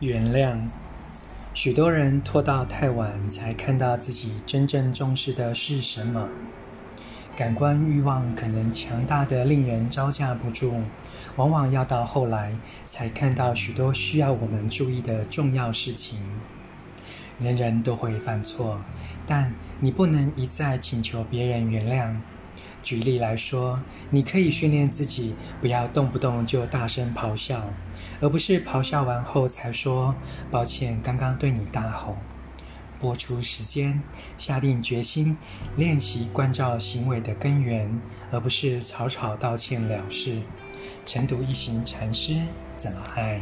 原谅。许多人拖到太晚才看到自己真正重视的是什么。感官欲望可能强大的令人招架不住，往往要到后来才看到许多需要我们注意的重要事情。人人都会犯错，但你不能一再请求别人原谅。举例来说，你可以训练自己不要动不动就大声咆哮，而不是咆哮完后才说“抱歉，刚刚对你大吼”。播出时间，下定决心，练习关照行为的根源，而不是草草道歉了事。晨读一行禅师怎么爱？